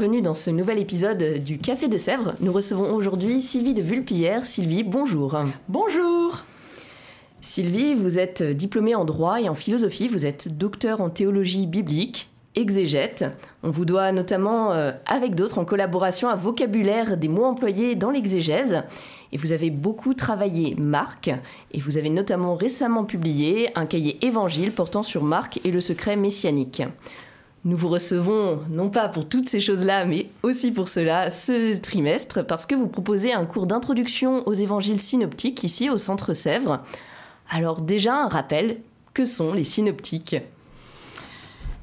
Bienvenue dans ce nouvel épisode du Café de Sèvres. Nous recevons aujourd'hui Sylvie de Vulpillère. Sylvie, bonjour. Bonjour. Sylvie, vous êtes diplômée en droit et en philosophie, vous êtes docteur en théologie biblique, exégète. On vous doit notamment, euh, avec d'autres, en collaboration à vocabulaire des mots employés dans l'exégèse. Et vous avez beaucoup travaillé Marc, et vous avez notamment récemment publié un cahier évangile portant sur Marc et le secret messianique. Nous vous recevons, non pas pour toutes ces choses-là, mais aussi pour cela, ce trimestre, parce que vous proposez un cours d'introduction aux évangiles synoptiques ici au Centre Sèvres. Alors déjà, un rappel, que sont les synoptiques?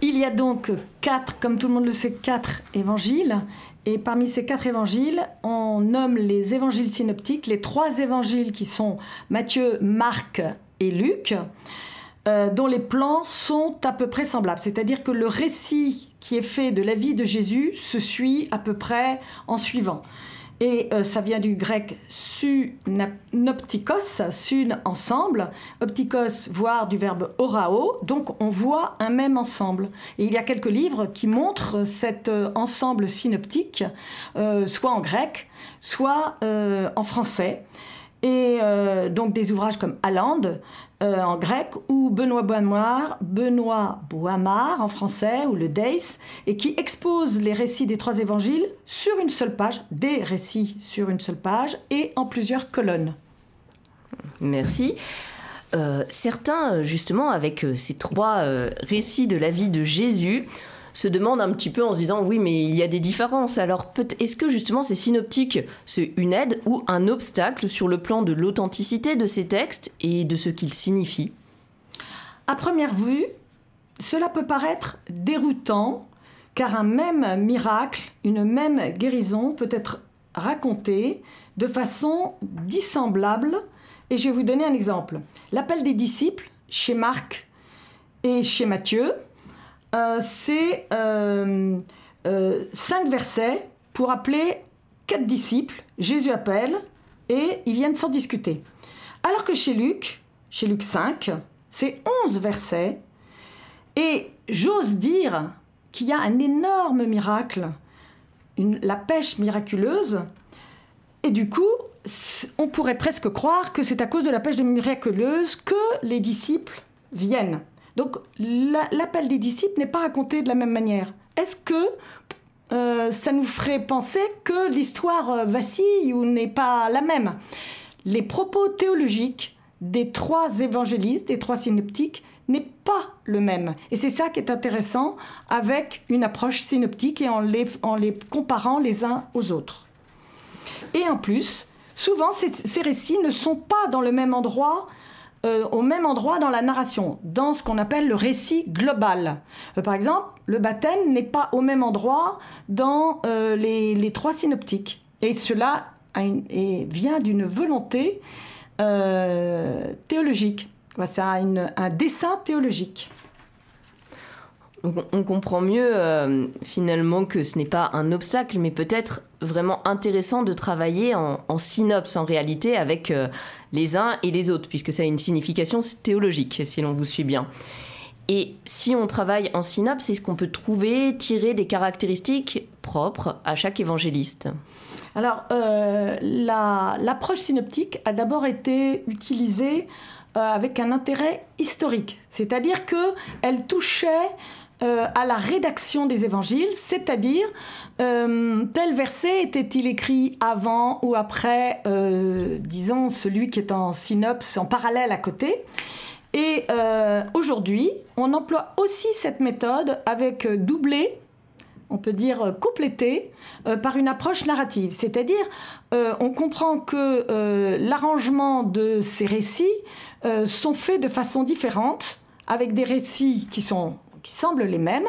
Il y a donc quatre, comme tout le monde le sait, quatre évangiles. Et parmi ces quatre évangiles, on nomme les évangiles synoptiques, les trois évangiles qui sont Matthieu, Marc et Luc. Euh, dont les plans sont à peu près semblables. C'est-à-dire que le récit qui est fait de la vie de Jésus se suit à peu près en suivant. Et euh, ça vient du grec synoptikos, sun ensemble, optikos voire du verbe orao, donc on voit un même ensemble. Et il y a quelques livres qui montrent cet euh, ensemble synoptique, soit en grec, soit en français. Et donc des ouvrages comme Allende, euh, en grec, ou Benoît Boimard, Benoît Boimard en français, ou le Deis, et qui expose les récits des trois évangiles sur une seule page, des récits sur une seule page, et en plusieurs colonnes. Merci. Euh, certains, justement, avec euh, ces trois récits de la vie de Jésus, se demandent un petit peu en se disant oui mais il y a des différences. Alors est-ce que justement ces synoptiques c'est une aide ou un obstacle sur le plan de l'authenticité de ces textes et de ce qu'ils signifient? À première vue, cela peut paraître déroutant car un même miracle, une même guérison peut être raconté de façon dissemblable et je vais vous donner un exemple. L'appel des disciples chez Marc et chez Matthieu, c'est euh, euh, cinq versets pour appeler quatre disciples. Jésus appelle et ils viennent sans discuter. Alors que chez Luc, chez Luc 5, c'est 11 versets. Et j'ose dire qu'il y a un énorme miracle, la pêche miraculeuse. Et du coup, on pourrait presque croire que c'est à cause de la pêche miraculeuse que les disciples viennent. Donc l'appel des disciples n'est pas raconté de la même manière. Est-ce que euh, ça nous ferait penser que l'histoire euh, vacille ou n'est pas la même? Les propos théologiques des trois évangélistes, des trois synoptiques, n'est pas le même. Et c'est ça qui est intéressant avec une approche synoptique et en les, comparant les uns aux autres. Et en plus, souvent, ces récits ne sont pas dans le même endroit euh, au même endroit dans la narration, dans ce qu'on appelle le récit global. Euh, par exemple, le baptême n'est pas au même endroit dans euh, les, trois synoptiques. Et cela vient d'une volonté théologique. C'est un, un dessin théologique. On comprend mieux finalement que ce n'est pas un obstacle, mais peut-être vraiment intéressant de travailler en, synopse en réalité avec euh, les uns et les autres, puisque ça a une signification théologique, si l'on vous suit bien. Et si on travaille en synopse, c'est ce qu'on peut trouver, tirer des caractéristiques propres à chaque évangéliste? Alors, euh, l'approche synoptique a d'abord été utilisée euh, avec un intérêt historique, c'est-à-dire qu'elle touchait à la rédaction des évangiles, c'est-à-dire tel verset était-il écrit avant ou après, disons, celui qui est en synopse, en parallèle à côté. Et aujourd'hui, on emploie aussi cette méthode avec doublé on peut dire euh, complété euh, par une approche narrative. C'est-à-dire, euh, on comprend que l'arrangement de ces récits sont faits de façon différente, avec des récits qui, sont, semblent les mêmes.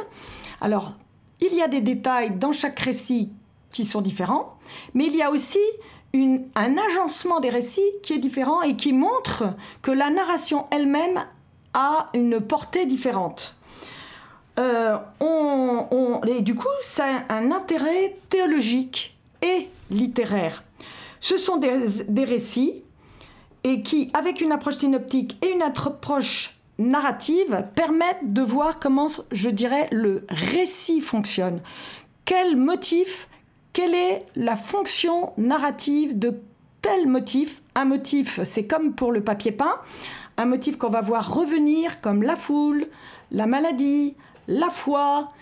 Alors, il y a des détails dans chaque récit qui sont différents, mais il y a aussi un agencement des récits qui est différent et qui montre que la narration elle-même a une portée différente. Euh, on, et du coup, ça a un intérêt théologique et littéraire. Ce sont des, récits et qui, avec une approche synoptique et une approche narrative, permettent de voir comment, je dirais, le récit fonctionne. Quel motif, quelle est la fonction narrative de tel motif? Un motif, c'est comme pour le papier peint, un motif qu'on va voir revenir comme la foule, la maladie, la foi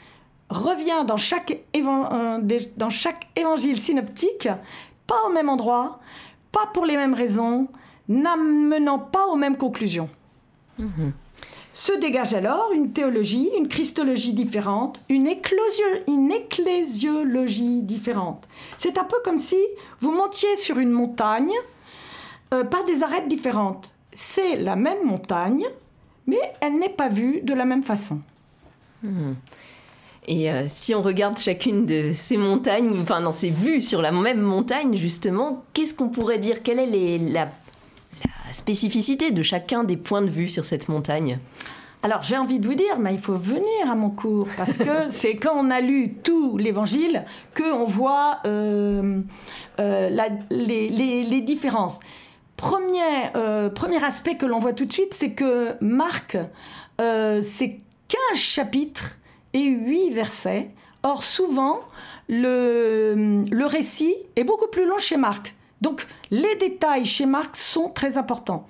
revient dans chaque, euh, dans chaque évangile synoptique, pas au même endroit, pas pour les mêmes raisons, n'amenant pas aux mêmes conclusions. Mhm. Se dégage alors une théologie, une christologie différente, une, ecclésiologie différente. C'est un peu comme si vous montiez sur une montagne euh, par des arêtes différentes. C'est la même montagne, mais elle n'est pas vue de la même façon. Hmm. Et euh, si on regarde chacune de ces montagnes, enfin dans ces vues sur la même montagne justement, qu'est-ce qu'on pourrait dire? Quelle est la, spécificité de chacun des points de vue sur cette montagne alors j'ai envie de vous dire, mais il faut venir à mon cours parce que c'est quand on a lu tout l'Évangile que on voit euh, euh, les, différences. Premier, premier aspect que l'on voit tout de suite, c'est que Marc, c'est 15 chapitres et 8 versets. Or, souvent, le, le récit est beaucoup plus long chez Marc. Donc, les détails chez Marc sont très importants.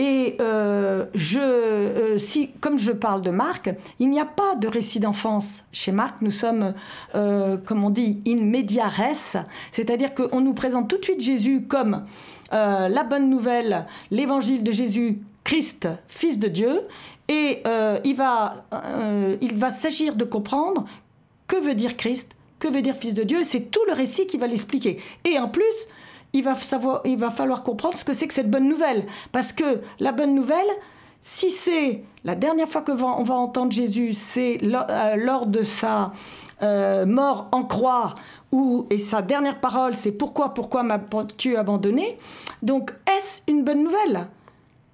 Et euh, je, euh, si, comme je parle de Marc, il n'y a pas de récit d'enfance chez Marc. Nous sommes, euh, comme on dit, in media res, c'est-à-dire qu'on nous présente tout de suite Jésus comme la bonne nouvelle, l'évangile de Jésus, Christ, Fils de Dieu, et il va, il va s'agir de comprendre que veut dire Christ, que veut dire Fils de Dieu. C'est tout le récit qui va l'expliquer. Et en plus, il va, savoir, il va falloir comprendre ce que c'est que cette bonne nouvelle. Parce que la bonne nouvelle, si c'est la dernière fois que on va entendre Jésus, c'est euh, lors de sa mort en croix, où, et sa dernière parole, c'est pourquoi, pourquoi m'as-tu abandonné Donc, est-ce une bonne nouvelle?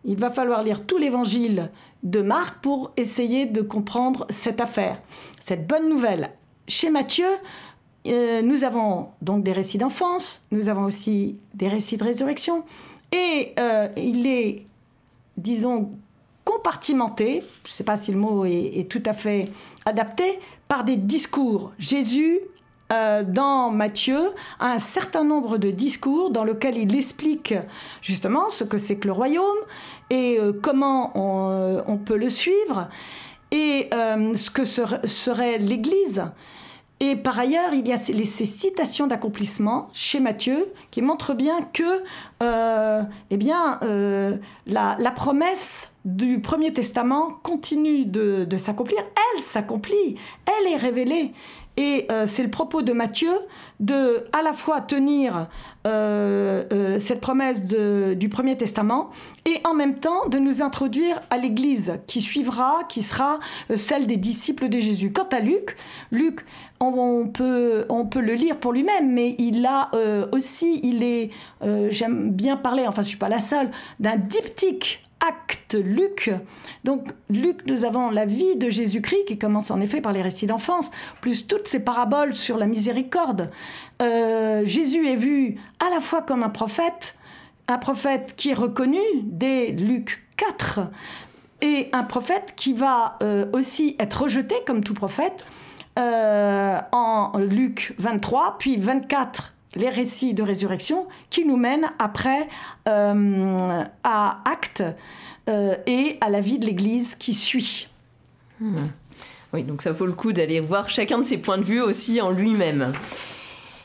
Il va falloir lire tout l'évangile de Marc pour essayer de comprendre cette affaire, cette bonne nouvelle. Chez Matthieu, euh, nous avons donc des récits d'enfance, nous avons aussi des récits de résurrection, et euh, il est, disons, compartimenté, je ne sais pas si le mot est, tout à fait adapté, par des discours. Jésus euh, dans Matthieu un certain nombre de discours dans lesquels il explique justement ce que c'est que le royaume et comment on, peut le suivre et ce que serait l'Église. Et par ailleurs, il y a ces, citations d'accomplissement chez Matthieu qui montrent bien que eh bien, la, promesse du Premier Testament continue de s'accomplir. Elle s'accomplit, elle est révélée. Et euh, c'est le propos de Matthieu de à la fois tenir euh, euh, cette promesse du Premier Testament et en même temps de nous introduire à l'Église qui suivra, qui sera celle des disciples de Jésus. Quant à Luc, Luc, on, peut, le lire pour lui-même, mais il a aussi, il est, j'aime bien parler, enfin je suis pas la seule, d'un diptyque acte Luc. Donc Luc, nous avons la vie de Jésus-Christ qui commence en effet par les récits d'enfance, plus toutes ces paraboles sur la miséricorde. Euh, Jésus est vu à la fois comme un prophète, un prophète qui est reconnu dès Luc 4, et un prophète qui va euh, aussi être rejeté comme tout prophète euh, en Luc 23, puis 24 les récits de résurrection qui nous mènent après euh, à Actes euh, et à la vie de l'Église qui suit. Hmm. Oui, donc ça vaut le coup d'aller voir chacun de ces points de vue aussi en lui-même.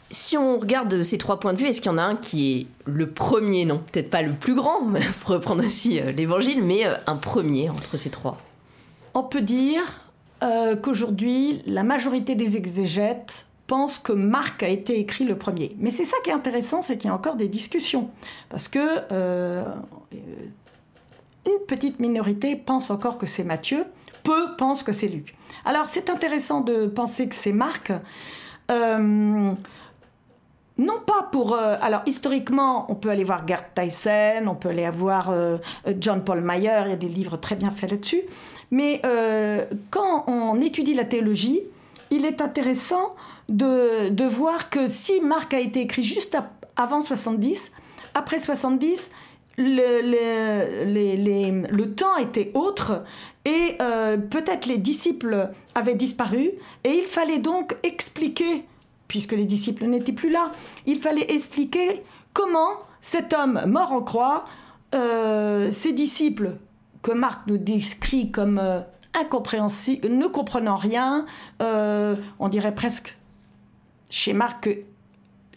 Si on regarde ces trois points de vue, est-ce qu'il y en a un qui est le premier, non, peut-être pas le plus grand, pour reprendre aussi euh, l'évangile, mais un premier entre ces trois On peut dire euh, qu'aujourd'hui, la majorité des exégètes pensent que Marc a été écrit le premier. Mais c'est ça qui est intéressant, c'est qu'il y a encore des discussions. Parce que une petite minorité pense encore que c'est Matthieu, peu pensent que c'est Luc. Alors c'est intéressant de penser que c'est Marc. Non pas pour... Euh, alors historiquement, on peut aller voir Gerd Tyson, on peut aller voir euh, John Paul Mayer, il y a des livres très bien faits là-dessus. Mais euh, quand on étudie la théologie, il est intéressant de, voir que si Marc a été écrit juste avant 70, après 70, le, le temps était autre et peut-être les disciples avaient disparu et il fallait donc expliquer puisque les disciples n'étaient plus là. Il fallait expliquer comment cet homme mort en croix, euh, ses disciples, que Marc nous décrit comme euh, incompréhensibles, ne comprenant rien, euh, on dirait presque chez Marc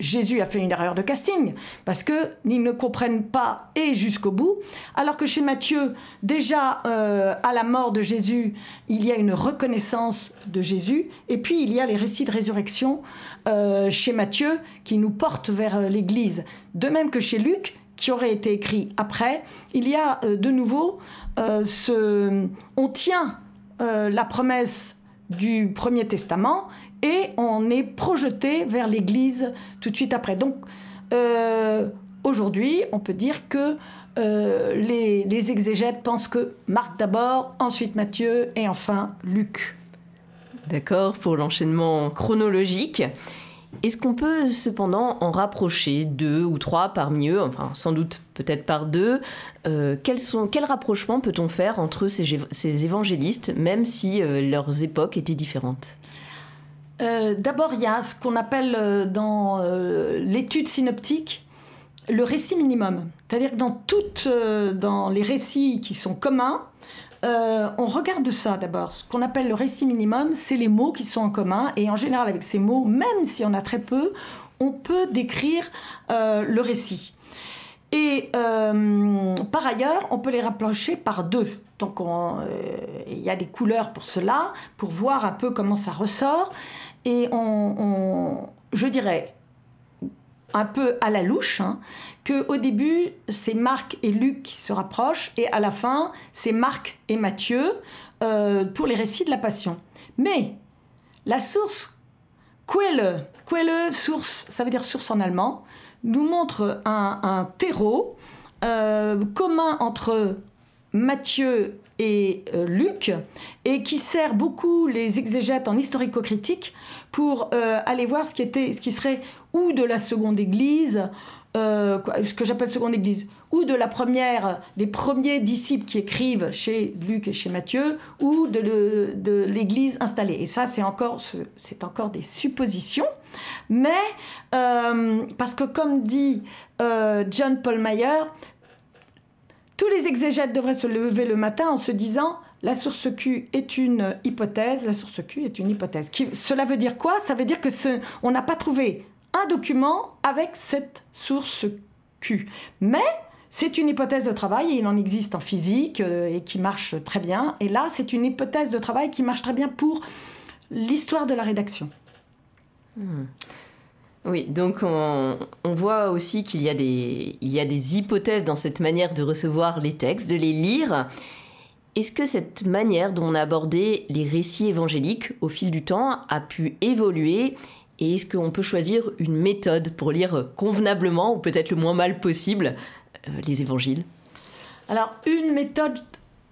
Jésus a fait une erreur de casting parce que ils ne comprennent pas et jusqu'au bout, alors que chez Matthieu, déjà euh, à la mort de Jésus, il y a une reconnaissance de Jésus, et puis il y a les récits de résurrection euh, chez Matthieu qui nous portent vers euh, l'Église. De même que chez Luc, qui aurait été écrit après, il y a de nouveau ce, on tient la promesse du Premier Testament et on est projeté vers l'Église tout de suite après. Donc euh, aujourd'hui, on peut dire que euh, les, exégètes pensent que Marc d'abord, ensuite Matthieu et enfin Luc. D'accord pour l'enchaînement chronologique. Est-ce qu'on peut cependant en rapprocher deux ou trois parmi eux, enfin sans doute peut-être par deux euh, quels sont, Quel rapprochement peut-on faire entre ces, ces évangélistes, même si leurs époques étaient différentes? Euh, d'abord, il y a ce qu'on appelle euh, dans euh, l'étude synoptique le récit minimum. C'est-à-dire que dans, toutes, dans les récits qui sont communs, on regarde ça d'abord. Ce qu'on appelle le récit minimum, c'est les mots qui sont en commun. Et en général, avec ces mots, même si on a très peu, on peut décrire le récit. Et par ailleurs, on peut les rapprocher par deux. Donc il y a des couleurs pour cela, pour voir un peu comment ça ressort. Et on, je dirais, un peu à la louche, hein, qu'au début, c'est Marc et Luc qui se rapprochent, et à la fin, c'est Marc et Matthieu euh, pour les récits de la Passion. Mais la source, Quelle, Quelle, source, ça veut dire source en allemand, nous montre un, terreau euh, commun entre Matthieu et euh, Luc, et qui sert beaucoup les exégètes en historico-critique pour euh, aller voir ce qui, était, ce qui serait ou de la seconde église, euh, ce que j'appelle seconde église, ou de la première, des premiers disciples qui écrivent chez Luc et chez Matthieu, ou de, de l'église installée. Et ça, c'est encore, c'est encore des suppositions, mais parce que comme dit John Paul Mayer, tous les exégètes devraient se lever le matin en se disant la source Q est une hypothèse, la source Q est une hypothèse. cela veut dire quoi? Ça veut dire que on n'a pas trouvé un document avec cette source Q. Mais c'est une hypothèse de travail et il en existe en physique euh, et qui marche très bien. Et là, c'est une hypothèse de travail qui marche très bien pour l'histoire de la rédaction. Hmm. Oui, donc on, voit aussi qu'il y, a des, y a des hypothèses dans cette manière de recevoir les textes, de les lire. Est-ce que cette manière dont on a abordé les récits évangéliques au fil du temps a pu évoluer et est-ce qu'on peut choisir une méthode pour lire convenablement ou peut-être le moins mal possible euh, les évangiles? Alors une méthode,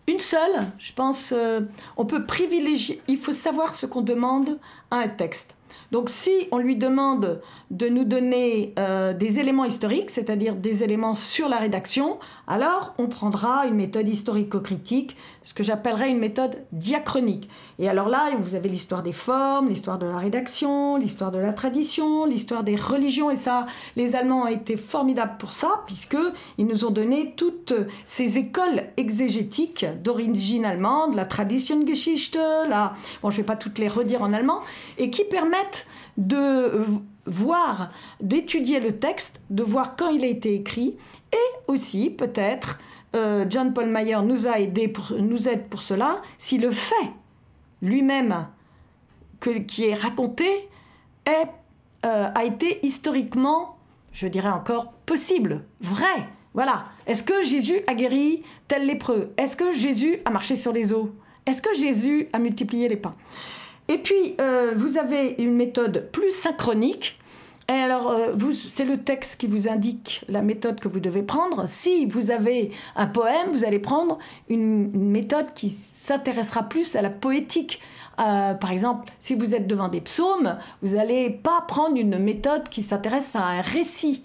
une seule, je pense, euh, on peut privilégier, il faut savoir ce qu'on demande à un texte. Donc si on lui demande de nous donner euh, des éléments historiques, c'est-à-dire des éléments sur la rédaction, alors on prendra une méthode historico-critique, ce que j'appellerais une méthode diachronique. Et alors là, vous avez l'histoire des formes, l'histoire de la rédaction, l'histoire de la tradition, l'histoire des religions, et ça, les Allemands ont été formidables pour ça, puisqu'ils nous ont donné toutes ces écoles exégétiques d'origine allemande, la Traditiongeschichte, la... bon, je ne vais pas toutes les redire en allemand, et qui permettent de voir, d'étudier le texte, de voir quand il a été écrit, et aussi peut-être euh, John Paul Mayer nous a aidé pour, nous aide pour cela. Si le fait lui-même qui est raconté est, euh, a été historiquement, je dirais encore, possible, vrai. Voilà. Est-ce que Jésus a guéri tel lépreux? Est-ce que Jésus a marché sur les eaux? Est-ce que Jésus a multiplié les pains? Et puis, euh, vous avez une méthode plus synchronique alors, euh, c'est le texte qui vous indique la méthode que vous devez prendre. Si vous avez un poème, vous allez prendre une, méthode qui s'intéressera plus à la poétique. Euh, par exemple, si vous êtes devant des psaumes, vous n'allez pas prendre une méthode qui s'intéresse à un récit.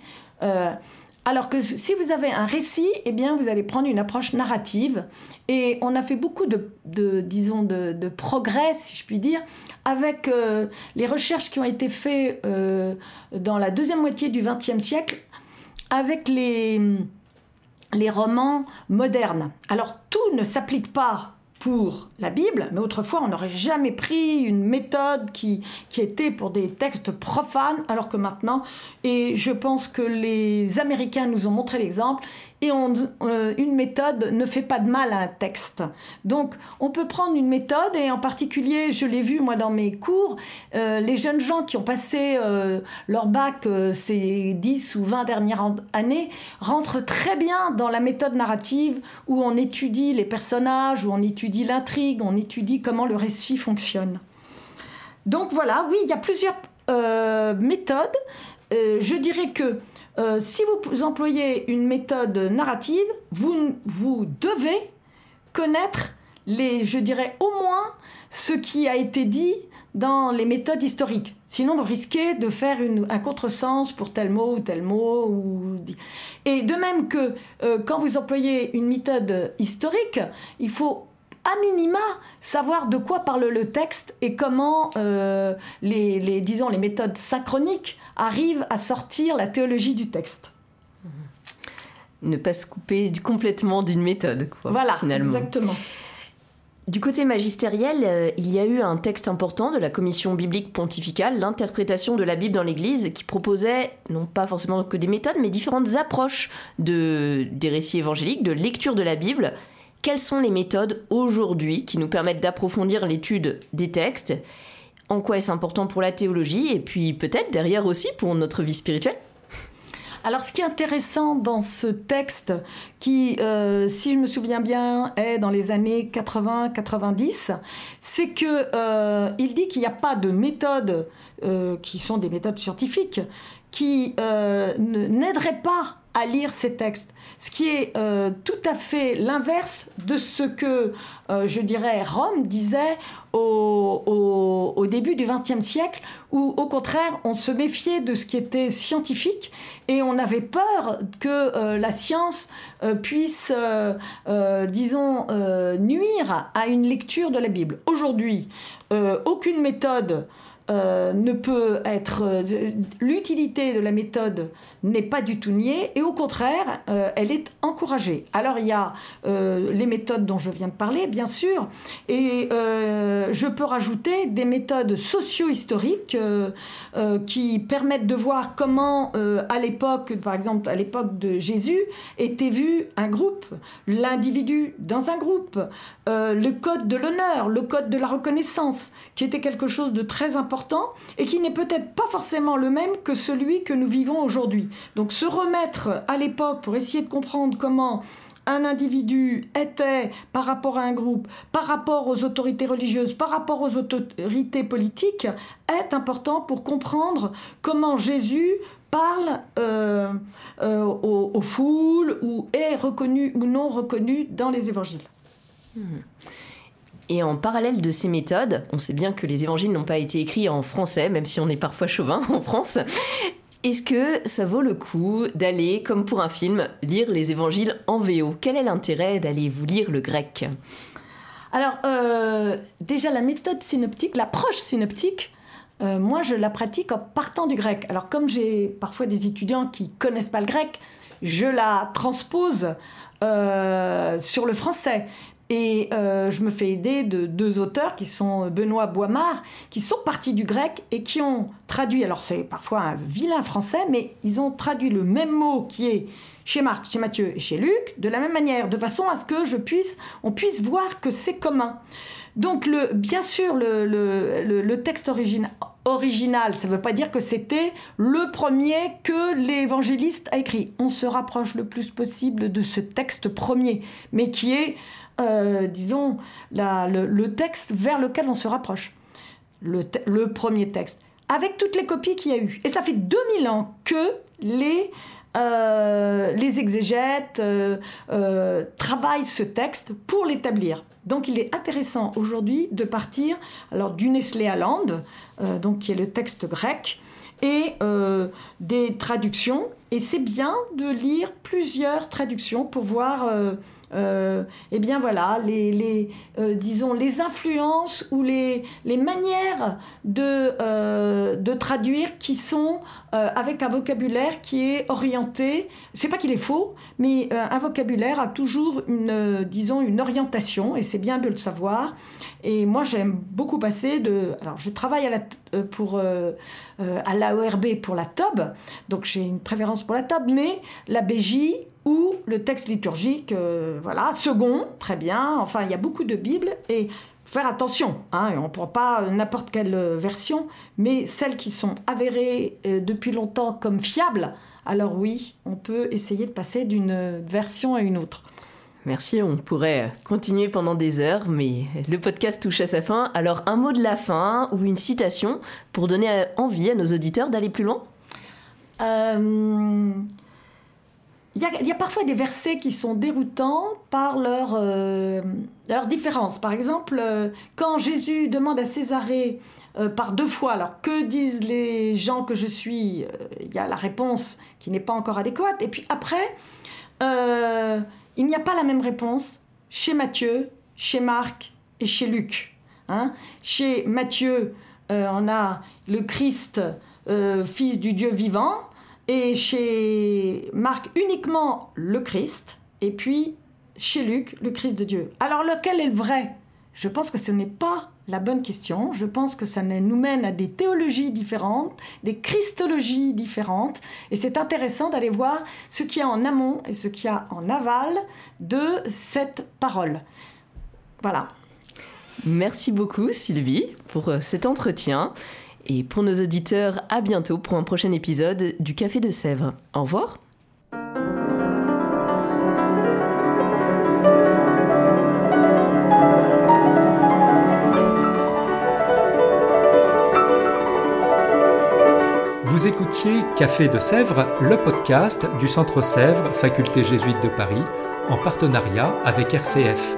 Alors que si vous avez un récit, eh bien, vous allez prendre une approche narrative. Et on a fait beaucoup de, disons, de, progrès, si je puis dire, avec euh, les recherches qui ont été faites euh, dans la deuxième moitié du XXe siècle, avec les, les romans modernes. Alors, tout ne s'applique pas pour la Bible, mais autrefois on n'aurait jamais pris une méthode qui, était pour des textes profanes, alors que maintenant, et je pense que les Américains nous ont montré l'exemple, et euh, une méthode ne fait pas de mal à un texte. Donc on peut prendre une méthode et en particulier, je l'ai vu moi dans mes cours, euh, les jeunes gens qui ont passé euh, leur bac ces 10 ou 20 dernières années rentrent très bien dans la méthode narrative où on étudie les personnages, où on étudie l'intrigue, on étudie comment le récit fonctionne. Donc voilà, oui, il y a plusieurs méthodes. je dirais que euh, si vous employez une méthode narrative, vous, vous devez connaître les, je dirais au moins ce qui a été dit dans les méthodes historiques. Sinon, vous risquez de faire un contresens pour tel mot ou tel mot. Et de même que euh, quand vous employez une méthode historique, il faut à minima savoir de quoi parle le texte et comment euh, les, les, disons, les méthodes synchroniques arrivent à sortir la théologie du texte. Ne pas se couper complètement d'une méthode, quoi, voilà, finalement. exactement. Du côté magistériel, euh, il y a eu un texte important de la commission biblique pontificale, l'interprétation de la Bible dans l'Église, qui proposait non pas forcément que des méthodes, mais différentes approches de, des récits évangéliques, de lecture de la Bible quelles sont les méthodes aujourd'hui qui nous permettent d'approfondir l'étude des textes En quoi est-ce important pour la théologie et puis peut-être derrière aussi pour notre vie spirituelle? Alors, ce qui est intéressant dans ce texte, qui, euh, si je me souviens bien, est dans les années 80-90, c'est que euh, il dit qu'il n'y a pas de méthodes euh, qui sont des méthodes scientifiques qui n'aideraient pas à lire ces textes, ce qui est euh, tout à fait l'inverse de ce que, euh, je dirais, Rome disait au, début du XXe siècle, où au contraire, on se méfiait de ce qui était scientifique et on avait peur que euh, la science puisse, disons, nuire à une lecture de la Bible. Aujourd'hui, aucune méthode ne peut être. L'utilité de la méthode n'est pas du tout niée et au contraire, euh, elle est encouragée. Alors il y a les méthodes dont je viens de parler, bien sûr, et je peux rajouter des méthodes socio-historiques qui permettent de voir comment, à l'époque, par exemple, à l'époque de Jésus, était vu un groupe, l'individu dans un groupe, le code de l'honneur, le code de la reconnaissance, qui était quelque chose de très important et qui n'est peut-être pas forcément le même que celui que nous vivons aujourd'hui. Donc se remettre à l'époque pour essayer de comprendre comment un individu était par rapport à un groupe, par rapport aux autorités religieuses, par rapport aux autorités politiques, est important pour comprendre comment Jésus parle euh, euh, aux, foules ou est reconnu ou non reconnu dans les évangiles. Mmh. Et en parallèle de ces méthodes, on sait bien que les évangiles n'ont pas été écrits en français, même si on est parfois chauvin en France. Est-ce que ça vaut le coup d'aller, comme pour un film, lire les évangiles en VO Quel est l'intérêt d'aller vous lire le grec? Alors, euh, déjà, la méthode synoptique, l'approche synoptique, euh, moi, je la pratique en partant du grec. Alors, comme j'ai parfois des étudiants qui connaissent pas le grec, je la transpose euh, sur le français. Et euh, je me fais aider de deux auteurs qui sont Benoît Boimard, qui sont partis du grec et qui ont traduit, alors c'est parfois un vilain français, mais ils ont traduit le même mot qui est chez Marc, chez Matthieu et chez Luc, de la même manière, de façon à ce que je puisse, on puisse voir que c'est commun. Donc, bien sûr, le, texte original, ça ne veut pas dire que c'était le premier que l'évangéliste a écrit. On se rapproche le plus possible de ce texte premier, mais qui est euh, disons, le, texte vers lequel on se rapproche. Le, premier texte. Avec toutes les copies qu'il y a eu. Et ça fait 2000 ans que les, euh, exégètes euh, travaillent ce texte pour l'établir. Donc il est intéressant aujourd'hui de partir alors du Nestlé Land, donc qui est le texte grec, et des traductions. Et c'est bien de lire plusieurs traductions pour voir euh, eh bien voilà, les, euh, disons, les influences ou les, les manières de, euh, de traduire qui sont avec un vocabulaire qui est orienté, c'est pas qu'il est faux, mais un vocabulaire a toujours une, disons, une orientation, et c'est bien de le savoir. Et moi, j'aime beaucoup passer de... Alors, je travaille à la, pour, à l'AERB pour la TOB, donc j'ai une préférence pour la TOB, mais la BJ ou le texte liturgique, euh, voilà, second, très bien. Enfin, il y a beaucoup de Bibles et faire attention. Hein, on ne prend pas n'importe quelle version, mais celles qui sont avérées euh, depuis longtemps comme fiables. Alors oui, on peut essayer de passer d'une version à une autre. Merci, on pourrait continuer pendant des heures, mais le podcast touche à sa fin. Alors un mot de la fin ou une citation pour donner envie à nos auditeurs d'aller plus loin? Euh, il y, a, parfois des versets qui sont déroutants par leur, euh, différence. Par exemple, euh, quand Jésus demande à Césarée euh, par deux fois, alors que disent les gens que je suis Il y a la réponse qui n'est pas encore adéquate. Et puis après, il n'y a pas la même réponse chez Matthieu, chez Marc et chez Luc. Hein. Chez Matthieu, on a le Christ, fils du Dieu vivant et chez Marc uniquement le Christ, et puis chez Luc le Christ de Dieu. Alors lequel est le vrai? Je pense que ce n'est pas la bonne question. Je pense que ça nous mène à des théologies différentes, des christologies différentes, et c'est intéressant d'aller voir ce qu'il y a en amont et ce qu'il y a en aval de cette parole. Voilà. Merci beaucoup Sylvie pour euh, cet entretien. Et pour nos auditeurs, à bientôt pour un prochain épisode du Café de Sèvres. Au revoir. Vous écoutiez Café de Sèvres, le podcast du Centre Sèvres, Faculté jésuite de Paris, en partenariat avec RCF.